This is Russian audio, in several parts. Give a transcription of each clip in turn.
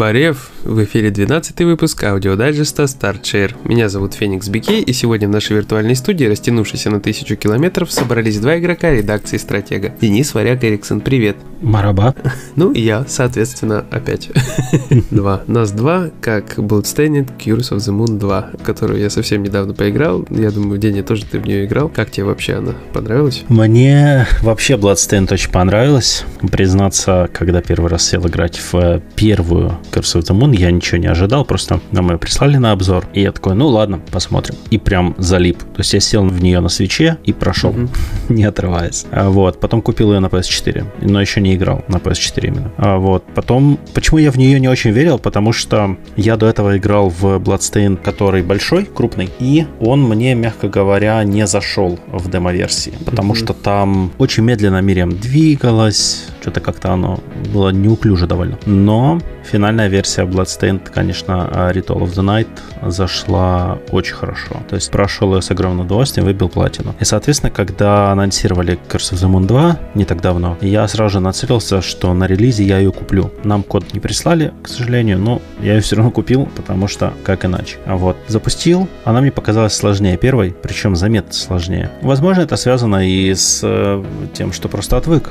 Բարև? В эфире 12 выпуск аудиодайджеста StartShare. Меня зовут Феникс Бикей, и сегодня в нашей виртуальной студии, растянувшейся на тысячу километров, собрались два игрока редакции «Стратега». Денис Варяг Эриксон, привет. Merhaba. Ну и я, соответственно, опять. Два. Нас два, как Bloodstained Curse of the Moon 2, которую я совсем недавно поиграл. Я думаю, Деня, тоже ты в нее играл. Как тебе вообще она? Понравилась? Мне вообще Bloodstained очень понравилась. Признаться, когда первый раз сел играть в первую Curse of the Moon, я ничего не ожидал, просто нам ее прислали на обзор, и я такой, ну ладно, посмотрим. И прям залип. То есть я сел в нее на свече и прошел, не отрываясь. А вот, потом купил ее на PS4, но еще не не играл на PS4 именно. А вот. Потом, почему я в нее не очень верил? Потому что я до этого играл в Bloodstain, который большой, крупный, и он мне, мягко говоря, не зашел в демо-версии, потому mm-hmm. что там очень медленно Мириам двигалась, что-то как-то оно было неуклюже довольно. Но финальная версия Bloodstained, конечно, Ritual of the Night зашла очень хорошо. То есть прошел ее с огромным удовольствием, выбил платину. И, соответственно, когда анонсировали Curse of the Moon 2 не так давно, я сразу же нацелился, что на релизе я ее куплю. Нам код не прислали, к сожалению, но я ее все равно купил, потому что как иначе. А вот запустил, она мне показалась сложнее первой, причем заметно сложнее. Возможно, это связано и с э, тем, что просто отвык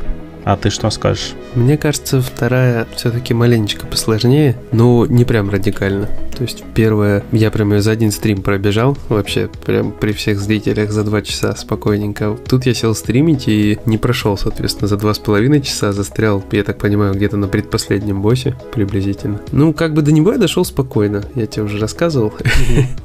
а ты что скажешь? Мне кажется, вторая все-таки маленечко посложнее, но не прям радикально. То есть первая, я прям ее за один стрим пробежал, вообще прям при всех зрителях за два часа спокойненько. Тут я сел стримить и не прошел, соответственно, за два с половиной часа, застрял, я так понимаю, где-то на предпоследнем боссе приблизительно. Ну, как бы до него я дошел спокойно, я тебе уже рассказывал.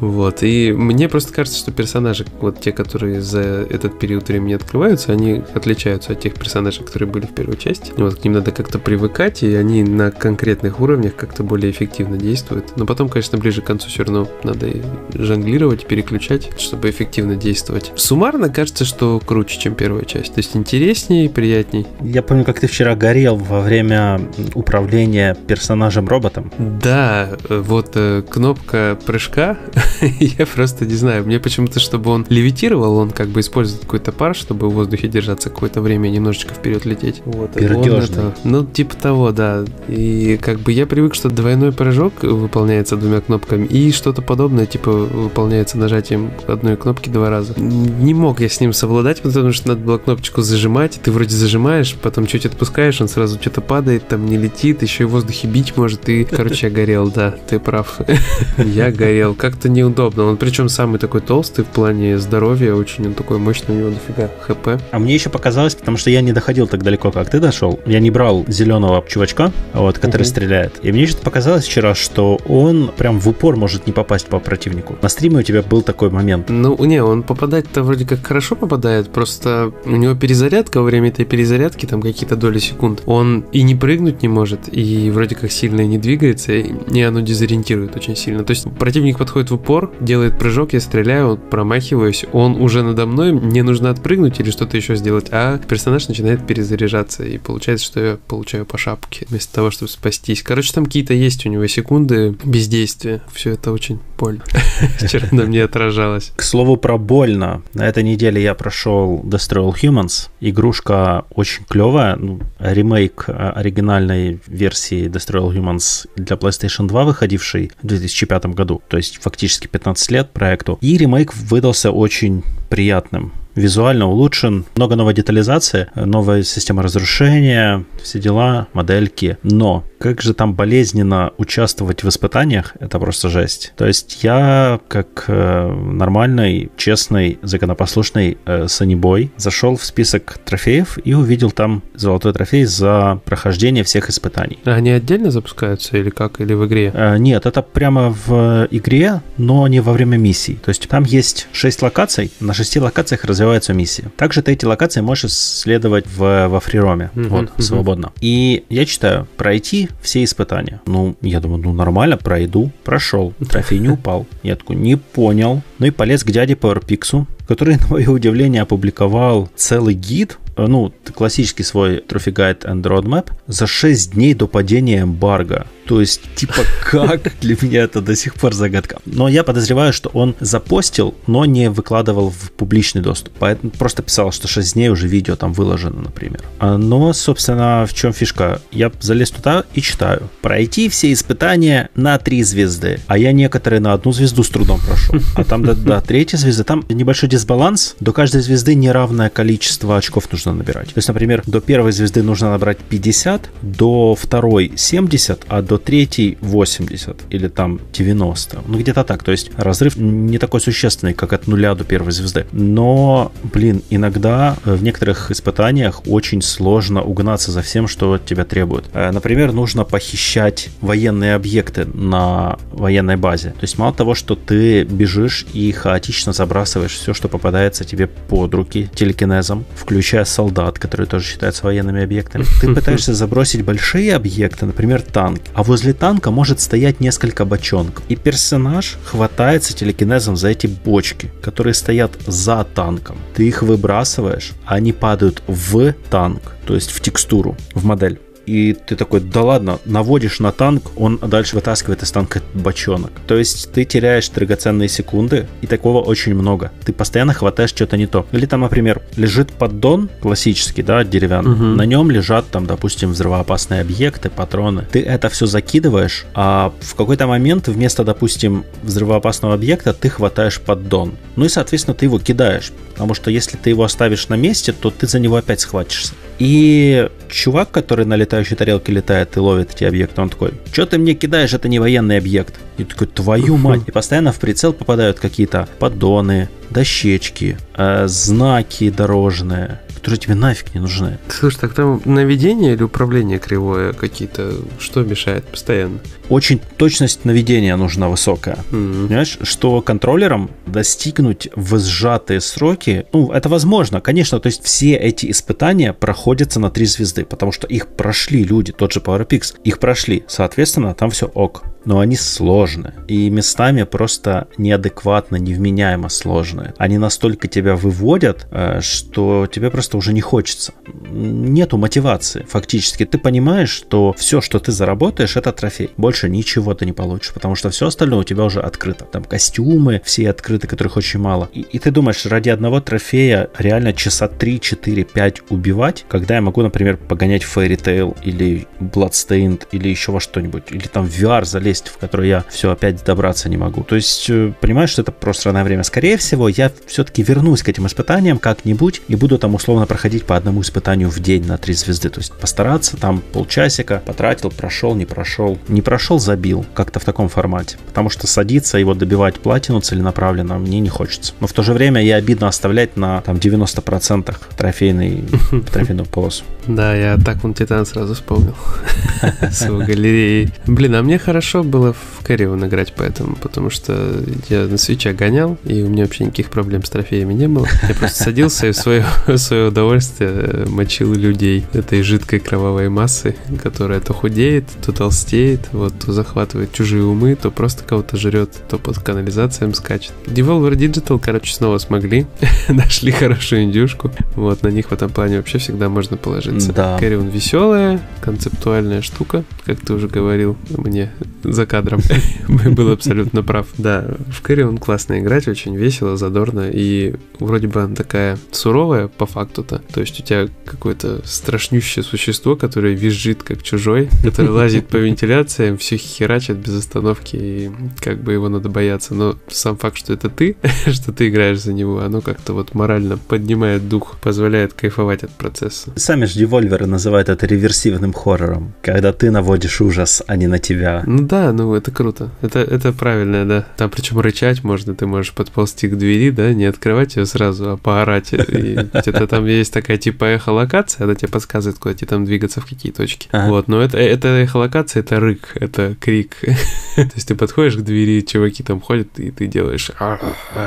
Вот, и мне просто кажется, что персонажи, вот те, которые за этот период времени открываются, они отличаются от тех персонажей, которые были в первой части. Вот, к ним надо как-то привыкать, и они на конкретных уровнях как-то более эффективно действуют. Но потом, конечно, ближе к концу все равно надо жонглировать, переключать, чтобы эффективно действовать. Суммарно кажется, что круче, чем первая часть. То есть интереснее, приятней. Я помню, как ты вчера горел во время управления персонажем-роботом. Да, вот э, кнопка прыжка, я просто не знаю, мне почему-то, чтобы он левитировал, он как бы использует какой-то пар, чтобы в воздухе держаться какое-то время, немножечко вперед лететь. Вот, Пердежный. ну, типа того, да. И как бы я привык, что двойной прыжок выполняется двумя кнопками, и что-то подобное, типа, выполняется нажатием одной кнопки два раза. Не мог я с ним совладать, потому что надо было кнопочку зажимать, ты вроде зажимаешь, потом чуть отпускаешь, он сразу что-то падает, там не летит, еще и в воздухе бить может, и, короче, я горел, да, ты прав. Я горел. Как-то неудобно. Он причем самый такой толстый в плане здоровья, очень он такой мощный, у него дофига хп. А мне еще показалось, потому что я не доходил так далеко, как ты дошел. Я не брал зеленого чувачка, вот, который угу. стреляет. И мне что-то показалось вчера, что он прям в упор может не попасть по противнику. На стриме у тебя был такой момент. Ну, не, он попадать-то вроде как хорошо попадает, просто у него перезарядка во время этой перезарядки, там какие-то доли секунд. Он и не прыгнуть не может, и вроде как сильно не двигается, и оно дезориентирует очень сильно. То есть противник подходит в упор, делает прыжок, я стреляю, промахиваюсь, он уже надо мной, мне нужно отпрыгнуть или что-то еще сделать, а персонаж начинает перезаряжаться, и получается, что я получаю по шапке вместо того, чтобы спастись. Короче, там какие-то есть у него секунды бездействия. Все это очень больно. Вчера на мне отражалось. К слову про больно. На этой неделе я прошел Destroy All Humans. Игрушка очень клевая. Ну, ремейк а, оригинальной версии Destroy All Humans для PlayStation 2, выходившей в 2005 году. То есть фактически 15 лет проекту. И ремейк выдался очень приятным визуально улучшен, много новой детализации, новая система разрушения, все дела, модельки. Но как же там болезненно участвовать в испытаниях, это просто жесть. То есть я, как э, нормальный, честный, законопослушный э, санибой, зашел в список трофеев и увидел там золотой трофей за прохождение всех испытаний. А они отдельно запускаются или как? Или в игре? Э, нет, это прямо в игре, но не во время миссий. То есть там есть 6 локаций, на 6 локациях развиваются развиваются миссии. Также ты эти локации можешь исследовать в, во фрироме, mm-hmm, вот, mm-hmm. свободно. И я читаю, пройти все испытания. Ну, я думаю, ну нормально, пройду, прошел, трофей не упал. Я такой, не понял. Ну и полез к дяде PowerPix, который, на мое удивление, опубликовал целый гид Э, ну, классический свой Trophy Guide and Roadmap за 6 дней до падения эмбарго. То есть, типа, как для меня это до сих пор загадка. Но я подозреваю, что он запостил, но не выкладывал в публичный доступ. Поэтому просто писал, что 6 дней уже видео там выложено, например. А, но, собственно, в чем фишка? Я залез туда и читаю. Пройти все испытания на 3 звезды. А я некоторые на одну звезду с трудом прошел. А там до, до третьей звезды, там небольшой дисбаланс. До каждой звезды неравное количество очков нужно набирать. То есть, например, до первой звезды нужно набрать 50, до второй 70, а до третьей 80 или там 90. Ну, где-то так. То есть разрыв не такой существенный, как от нуля до первой звезды. Но, блин, иногда в некоторых испытаниях очень сложно угнаться за всем, что от тебя требуют. Э, например, нужно похищать военные объекты на военной базе. То есть мало того, что ты бежишь и хаотично забрасываешь все, что попадается тебе под руки телекинезом, включая солдат, которые тоже считаются военными объектами. Ты пытаешься забросить большие объекты, например, танк, а возле танка может стоять несколько бочонков. И персонаж хватается телекинезом за эти бочки, которые стоят за танком. Ты их выбрасываешь, а они падают в танк, то есть в текстуру, в модель и ты такой, да ладно, наводишь на танк, он дальше вытаскивает из танка бочонок. То есть ты теряешь драгоценные секунды, и такого очень много. Ты постоянно хватаешь что-то не то. Или там, например, лежит поддон классический, да, деревянный, угу. на нем лежат там, допустим, взрывоопасные объекты, патроны. Ты это все закидываешь, а в какой-то момент вместо, допустим, взрывоопасного объекта ты хватаешь поддон. Ну и, соответственно, ты его кидаешь, потому что если ты его оставишь на месте, то ты за него опять схватишься. И чувак, который на летающей тарелке летает и ловит эти объекты, он такой, что ты мне кидаешь, это не военный объект. И такой, твою мать. И постоянно в прицел попадают какие-то поддоны, дощечки, э, знаки дорожные, которые тебе нафиг не нужны. Слушай, так там наведение или управление кривое какие-то, что мешает постоянно? Очень точность наведения нужна высокая. Mm-hmm. Понимаешь, что контроллерам достигнуть в сжатые сроки, ну, это возможно, конечно, то есть все эти испытания проходятся на три звезды, потому что их прошли люди, тот же PowerPix, их прошли, соответственно, там все ок но они сложные. И местами просто неадекватно, невменяемо сложные. Они настолько тебя выводят, э, что тебе просто уже не хочется. Нету мотивации фактически. Ты понимаешь, что все, что ты заработаешь, это трофей. Больше ничего ты не получишь, потому что все остальное у тебя уже открыто. Там костюмы все открыты, которых очень мало. И, и ты думаешь, ради одного трофея реально часа 3, 4, 5 убивать, когда я могу, например, погонять Fairy Tail или Bloodstained или еще во что-нибудь, или там в VR залезть есть, в которой я все опять добраться не могу. То есть, э, понимаешь, что это просто странное время. Скорее всего, я все-таки вернусь к этим испытаниям как-нибудь и буду там условно проходить по одному испытанию в день на три звезды. То есть постараться там полчасика, потратил, прошел, не прошел. Не прошел, забил. Как-то в таком формате. Потому что садиться и вот добивать платину целенаправленно мне не хочется. Но в то же время я обидно оставлять на там 90% трофейный, трофейную полосу. Да, я так он Титан сразу вспомнил. С его галереей. Блин, а мне хорошо было в Кэрион играть поэтому, потому что я на свеча гонял, и у меня вообще никаких проблем с трофеями не было. Я просто садился и в свое, в свое удовольствие мочил людей этой жидкой кровавой массы, которая то худеет, то толстеет, вот, то захватывает чужие умы, то просто кого-то жрет, то под канализациям скачет. Devolver Digital, короче, снова смогли, нашли хорошую индюшку, вот, на них в этом плане вообще всегда можно положиться. Да. Кэрион веселая, концептуальная штука, как ты уже говорил мне за кадром. Был абсолютно прав. Да, в Кэрри он классно играть, очень весело, задорно, и вроде бы она такая суровая по факту-то. То есть у тебя какое-то страшнющее существо, которое визжит как чужой, которое лазит по вентиляциям, все херачит без остановки, и как бы его надо бояться. Но сам факт, что это ты, что ты играешь за него, оно как-то вот морально поднимает дух, позволяет кайфовать от процесса. Сами же девольверы называют это реверсивным хоррором, когда ты наводишь ужас, а не на тебя. Ну да, ну это круто. Это, это правильно, да. Там причем рычать можно, ты можешь подползти к двери, да, не открывать ее сразу, а поорать. И где-то там есть такая типа эхолокация, она тебе подсказывает, куда тебе там двигаться, в какие точки. Ага. Вот, но это, это эхолокация, это рык, это крик. То есть ты подходишь к двери, чуваки там ходят, и ты делаешь, а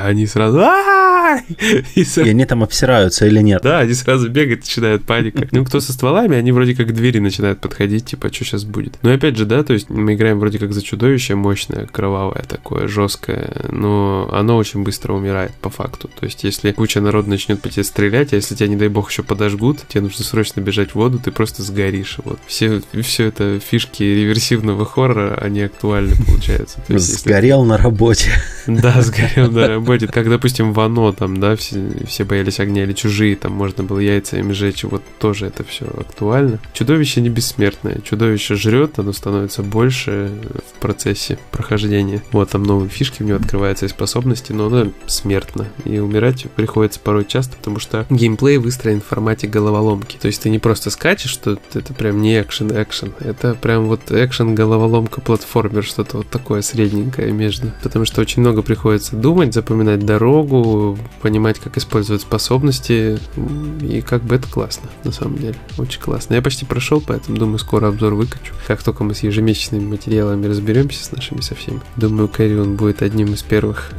они сразу, и они там обсираются или нет? Да, они сразу бегают, начинают паника. Ну, кто со стволами, они вроде как к двери начинают подходить, типа, что сейчас будет. Но опять же, да, то есть мы играем вроде как за чудовище мощное, кровавое такое, жесткое, но оно очень быстро умирает по факту. То есть если куча народа начнет по тебе стрелять, а если тебя, не дай бог, еще подожгут, тебе нужно срочно бежать в воду, ты просто сгоришь. Вот. Все, все это фишки реверсивного хоррора, они актуальны, получается. Есть, Сгорел если... на работе. Да, сгорел на работе. Как, допустим, в Оно, там, да, все, все боялись огня или чужие, там можно было яйцами жечь, вот тоже это все актуально. Чудовище не бессмертное. Чудовище жрет, оно становится больше в процессе прохождения. Вот там новые фишки у него открываются и способности, но оно смертно. И умирать приходится порой часто, потому что геймплей выстроен в формате головоломки. То есть ты не просто скачешь, что это прям не экшен-экшен. Это прям вот экшен-головоломка платформер, что-то вот такое средненькое между. Потому что очень много приходится думать, запоминать дорогу, понимать, как использовать способности. И как бы это классно, на самом деле. Очень классно. Я почти прошел, поэтому думаю, скоро обзор выкачу. Как только мы с ежемесячными материалами разберемся с нашими со всеми. Думаю, Кэрри он будет одним из первых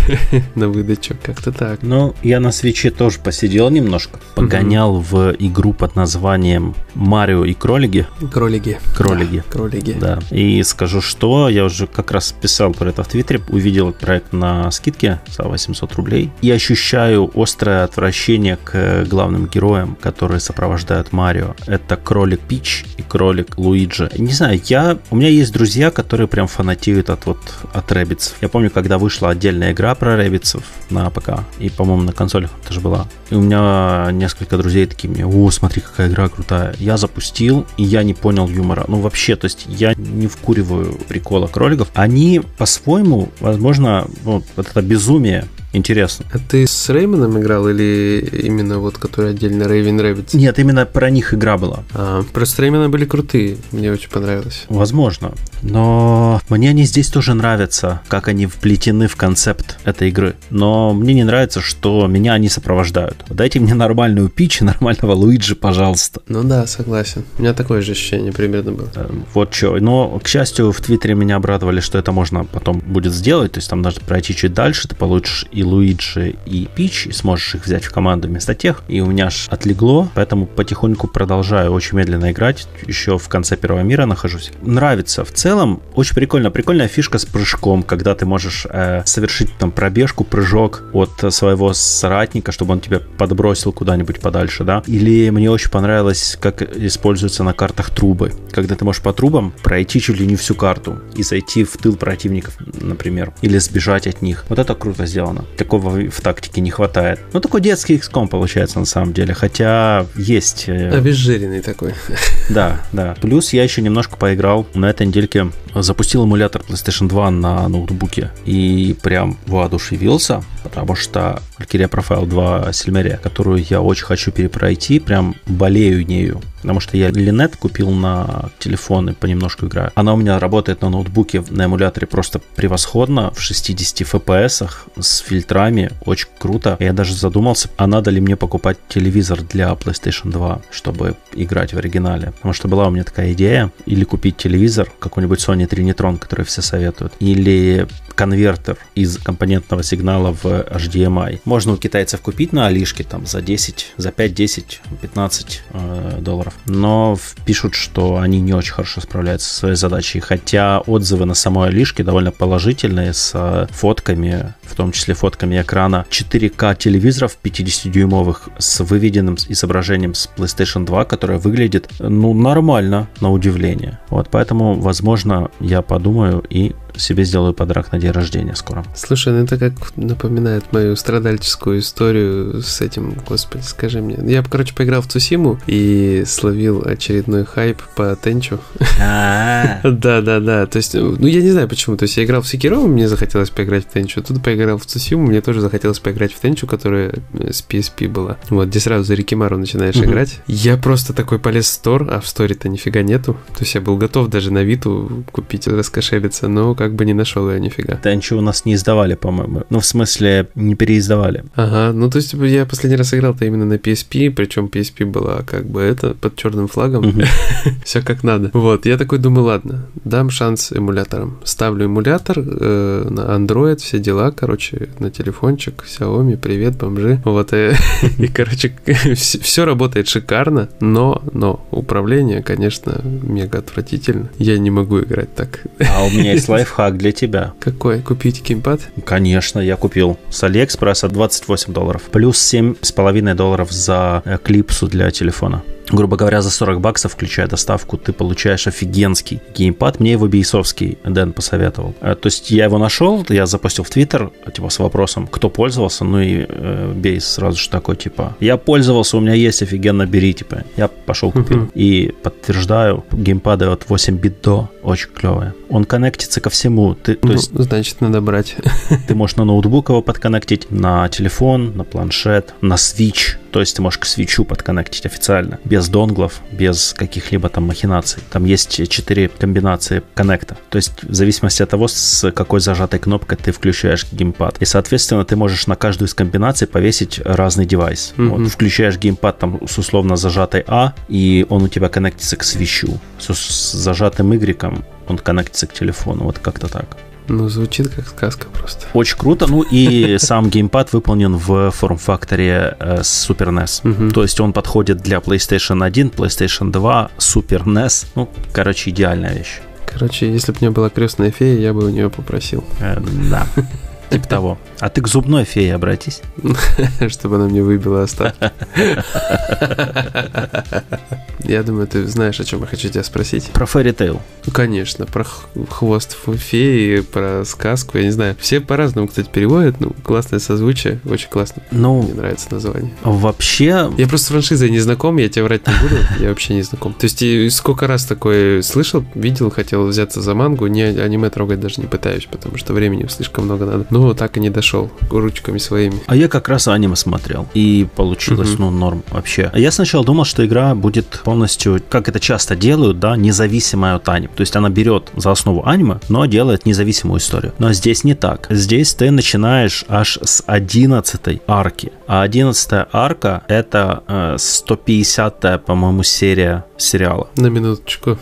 на выдачу. Как-то так. Ну, я на свече тоже посидел немножко. Погонял в игру под названием Марио и кролики. Кролики. Кролики. Кролики. Да. И скажу, что я уже как раз писал про это в Твиттере, увидел проект на скидке за 800 рублей и ощущаю острое отвращение к главным героям, которые сопровождают Марио. Это кролик Пич и кролик Луиджи. Не знаю, я... У меня есть друзья, которые прям фанатеют от вот от Rabbids ов. Я помню, когда вышла отдельная игра про Rabbids ов на ПК, и, по-моему, на консолях тоже была. И у меня несколько друзей такие мне, о, смотри, какая игра крутая. Я запустил, и я не понял юмора. Ну, вообще, то есть я не вкуриваю прикола кроликов. Они по-своему, возможно, ну, вот это безумие Интересно. А ты с Rayman ом играл или именно вот, который отдельно Raving Rabbids? Нет, именно про них игра была. А, просто Rayman а были крутые, мне очень понравилось. Возможно. Но мне они здесь тоже нравятся, как они вплетены в концепт этой игры. Но мне не нравится, что меня они сопровождают. Дайте мне нормальную пич и нормального Луиджи, пожалуйста. Ну да, согласен. У меня такое же ощущение примерно было. Э, вот что. Но, к счастью, в Твиттере меня обрадовали, что это можно потом будет сделать. То есть там нужно пройти чуть дальше, ты получишь и Луиджи, и Пич, и сможешь их взять в команду вместо тех. И у меня аж отлегло, поэтому потихоньку продолжаю очень медленно играть. Еще в конце первого мира нахожусь. Нравится. В целом, очень прикольно. Прикольная фишка с прыжком, когда ты можешь э, совершить там пробежку, прыжок от своего соратника, чтобы он тебя подбросил куда-нибудь подальше, да. Или мне очень понравилось, как используются на картах трубы. Когда ты можешь по трубам пройти чуть ли не всю карту и зайти в тыл противников, например, или сбежать от них. Вот это круто сделано такого в тактике не хватает. Ну, такой детский XCOM получается на самом деле, хотя есть... Э, Обезжиренный такой. Да, да. Плюс я еще немножко поиграл на этой недельке, запустил эмулятор PlayStation 2 на ноутбуке и прям воодушевился, потому что Valkyria Profile 2 Сильмерия, которую я очень хочу перепройти, прям болею нею. Потому что я Линет купил на телефон и понемножку играю. Она у меня работает на ноутбуке на эмуляторе просто превосходно, в 60 FPS с фильтрами, очень круто. Я даже задумался, а надо ли мне покупать телевизор для PlayStation 2, чтобы играть в оригинале. Потому что была у меня такая идея, или купить телевизор, какой-нибудь Sony Trinitron, который все советуют, или конвертер из компонентного сигнала в HDMI. Можно у китайцев купить на Алишке там за 10, за 5, 10, 15 э, долларов. Но пишут, что они не очень хорошо справляются со своей задачей. Хотя отзывы на самой Алишке довольно положительные с э, фотками, в том числе фотками экрана 4К телевизоров 50-дюймовых с выведенным изображением с PlayStation 2, которое выглядит, ну, нормально, на удивление. Вот, поэтому, возможно, я подумаю и себе сделаю подарок на день рождения скоро. Слушай, ну это как напоминает мою страдальческую историю с этим, господи, скажи мне. Я, короче, поиграл в Цусиму и словил очередной хайп по Тенчу. Да-да-да, то есть, ну я не знаю почему, то есть я играл в Секиро, мне захотелось поиграть в Тенчу, тут поиграл в Цусиму, мне тоже захотелось поиграть в Тенчу, которая с PSP была. Вот, где сразу за Рикимару начинаешь играть. Я просто такой полез в стор, а в сторе-то нифига нету. То есть я был готов даже на Виту купить, раскошелиться, но как бы не нашел я нифига. Да ничего у нас не издавали, по-моему. Ну, в смысле, не переиздавали. Ага, ну то есть типа, я последний раз играл-то именно на PSP, причем PSP была как бы это под черным флагом. Все как надо. Вот, я такой думаю, ладно, дам шанс эмуляторам. Ставлю эмулятор э, на Android, все дела, короче, на телефончик, Xiaomi, привет, бомжи. Вот, и, и короче, все работает шикарно, но, но управление, конечно, мега отвратительно. Я не могу играть так. А у меня есть лайфхак для тебя. Какой? Купить геймпад? Конечно, я купил с Алиэкспресса 28 долларов. Плюс 7,5 долларов за э, клипсу для телефона грубо говоря, за 40 баксов, включая доставку, ты получаешь офигенский геймпад. Мне его бейсовский Дэн посоветовал. Э, то есть я его нашел, я запустил в Твиттер, типа, с вопросом, кто пользовался, ну и э, бейс сразу же такой, типа, я пользовался, у меня есть офигенно, бери, типа. Я пошел купил. Uh-huh. И подтверждаю, геймпады от 8 бит до очень клевые. Он коннектится ко всему. Ты, ну, есть, значит, надо брать. Ты можешь на ноутбук его подконнектить, на телефон, на планшет, на Switch. То есть ты можешь к свечу подконнектить официально, без донглов, без каких-либо там махинаций. Там есть четыре комбинации коннекта. То есть в зависимости от того, с какой зажатой кнопкой ты включаешь геймпад. И, соответственно, ты можешь на каждую из комбинаций повесить разный девайс. Mm-hmm. Вот, включаешь геймпад там с условно зажатой А, и он у тебя коннектится к свечу. С, с зажатым Y он коннектится к телефону. Вот как-то так. Ну, звучит как сказка просто. Очень круто. Ну и сам геймпад выполнен в форм-факторе э, Super NES. Угу. То есть он подходит для PlayStation 1, PlayStation 2, Super NES. Ну, короче, идеальная вещь. Короче, если бы у меня была крестная фея, я бы у нее попросил. Э, да. Типа того. А ты к зубной фее обратись. Чтобы она мне выбила остатки. Я думаю, ты знаешь, о чем я хочу тебя спросить. Про Fairy Tail. Ну, конечно, про хвост феи, про сказку, я не знаю. Все по-разному, кстати, переводят. Ну, классное созвучие, очень классно. Ну, мне нравится название. Вообще... Я просто с франшизой не знаком, я тебе врать не буду, я вообще не знаком. То есть, сколько раз такое слышал, видел, хотел взяться за мангу, не аниме трогать даже не пытаюсь, потому что времени слишком много надо. Но так и не дошел ручками своими. А я как раз аниме смотрел, и получилось, угу. ну, норм вообще. А я сначала думал, что игра будет полностью, как это часто делают, да, независимая от аниме. То есть она берет за основу аниме, но делает независимую историю. Но здесь не так. Здесь ты начинаешь аж с 11 арки. А 11 арка это э, 150-я, по-моему, серия сериала. На минуточку.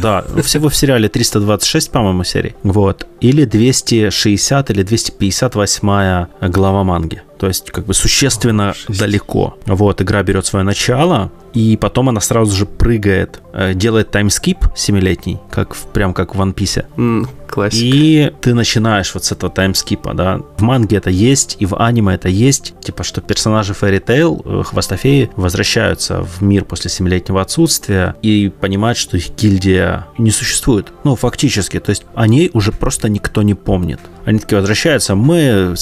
Да, всего в сериале 326, по-моему, серий. Вот. Или 260 или 258 глава манги. То есть, как бы существенно О, далеко. Вот, игра берет свое начало, и потом она сразу же прыгает, э, делает таймскип семилетний, как в, прям как в One Piece. Mm, классика. И ты начинаешь вот с этого таймскипа, да. В манге это есть, и в аниме это есть. Типа, что персонажи Fairy Tail, э, хвостофеи, возвращаются в мир после семилетнего отсутствия и понимают, что их гильдия не существует. Ну, фактически. То есть, о ней уже просто никто не помнит. Они такие возвращаются, мы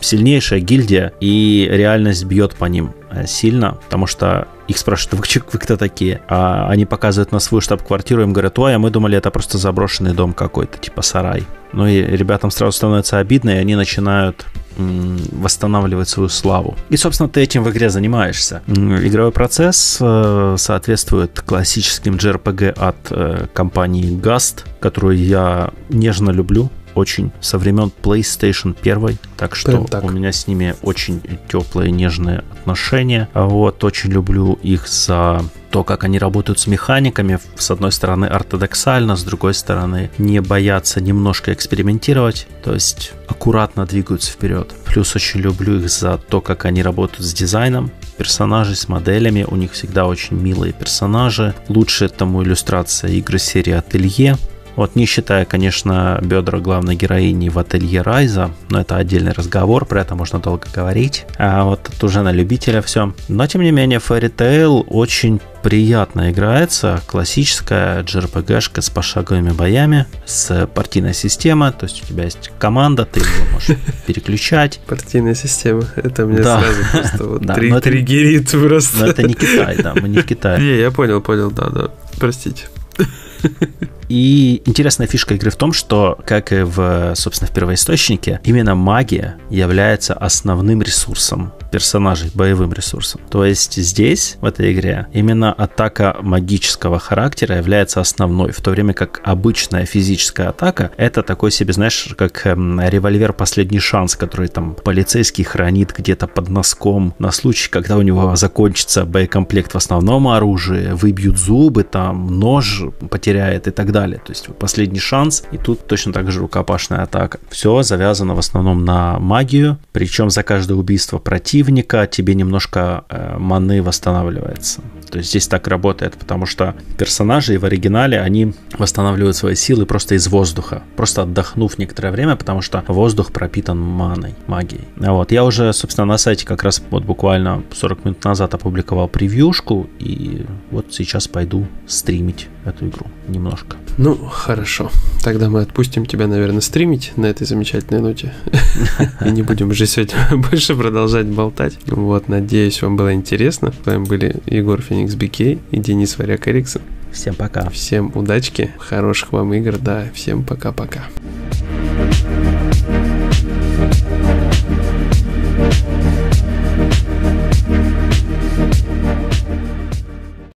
сильнейшая гильдия, и реальность бьет по ним сильно, потому что их спрашивают, вы, вы кто такие? А они показывают на свою штаб-квартиру, им говорят, ой, а мы думали, это просто заброшенный дом какой-то, типа сарай. Ну и ребятам сразу становится обидно, и они начинают восстанавливать свою славу. И, собственно, ты этим в игре занимаешься. Игровой процесс э, соответствует классическим JRPG от э, компании Gast, которую я нежно люблю очень со времен PlayStation 1, так что так. у меня с ними очень теплые, нежные отношения. Вот, очень люблю их за то, как они работают с механиками, с одной стороны ортодоксально, с другой стороны не боятся немножко экспериментировать, то есть аккуратно двигаются вперед. Плюс очень люблю их за то, как они работают с дизайном персонажей, с моделями, у них всегда очень милые персонажи. Лучше тому иллюстрация игры серии Ателье, вот не считая, конечно, бедра главной героини в ателье Райза, но это отдельный разговор, про это можно долго говорить. А вот это уже на любителя все. Но тем не менее, Fairy Tail очень приятно играется. Классическая JRPG-шка с пошаговыми боями, с партийной системой. То есть у тебя есть команда, ты ее можешь переключать. Партийная система. Это мне да. сразу просто вот да, три, триггерит просто. Но это не Китай, да, мы не в Китае. Не, я понял, понял, да, да. Простите. И интересная фишка игры в том, что, как и в, собственно, в первоисточнике, именно магия является основным ресурсом персонажей, боевым ресурсом. То есть здесь, в этой игре, именно атака магического характера является основной, в то время как обычная физическая атака — это такой себе, знаешь, как эм, револьвер «Последний шанс», который там полицейский хранит где-то под носком на случай, когда у него закончится боекомплект в основном оружии, выбьют зубы, там нож потеряет и так далее. То есть последний шанс, и тут точно так же рукопашная атака. Все завязано в основном на магию, причем за каждое убийство противника тебе немножко э, маны восстанавливается. То есть здесь так работает, потому что персонажи в оригинале, они восстанавливают свои силы просто из воздуха, просто отдохнув некоторое время, потому что воздух пропитан маной, магией. Вот. Я уже, собственно, на сайте как раз вот буквально 40 минут назад опубликовал превьюшку, и вот сейчас пойду стримить эту игру немножко. Ну, хорошо. Тогда мы отпустим тебя, наверное, стримить на этой замечательной ноте. И не будем уже сегодня больше продолжать болтать. Вот, надеюсь, вам было интересно. С вами были Егор Феникс Бикей и Денис Варяк Эриксон. Всем пока. Всем удачки, хороших вам игр, да, всем пока-пока.